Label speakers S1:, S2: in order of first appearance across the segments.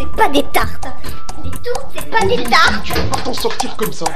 S1: c'est pas des tartes. Des tourtes, c'est pas des tartes.
S2: Tu peux pas t'en sortir comme ça.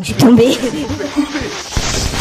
S1: Je suis tombée.
S2: Coupez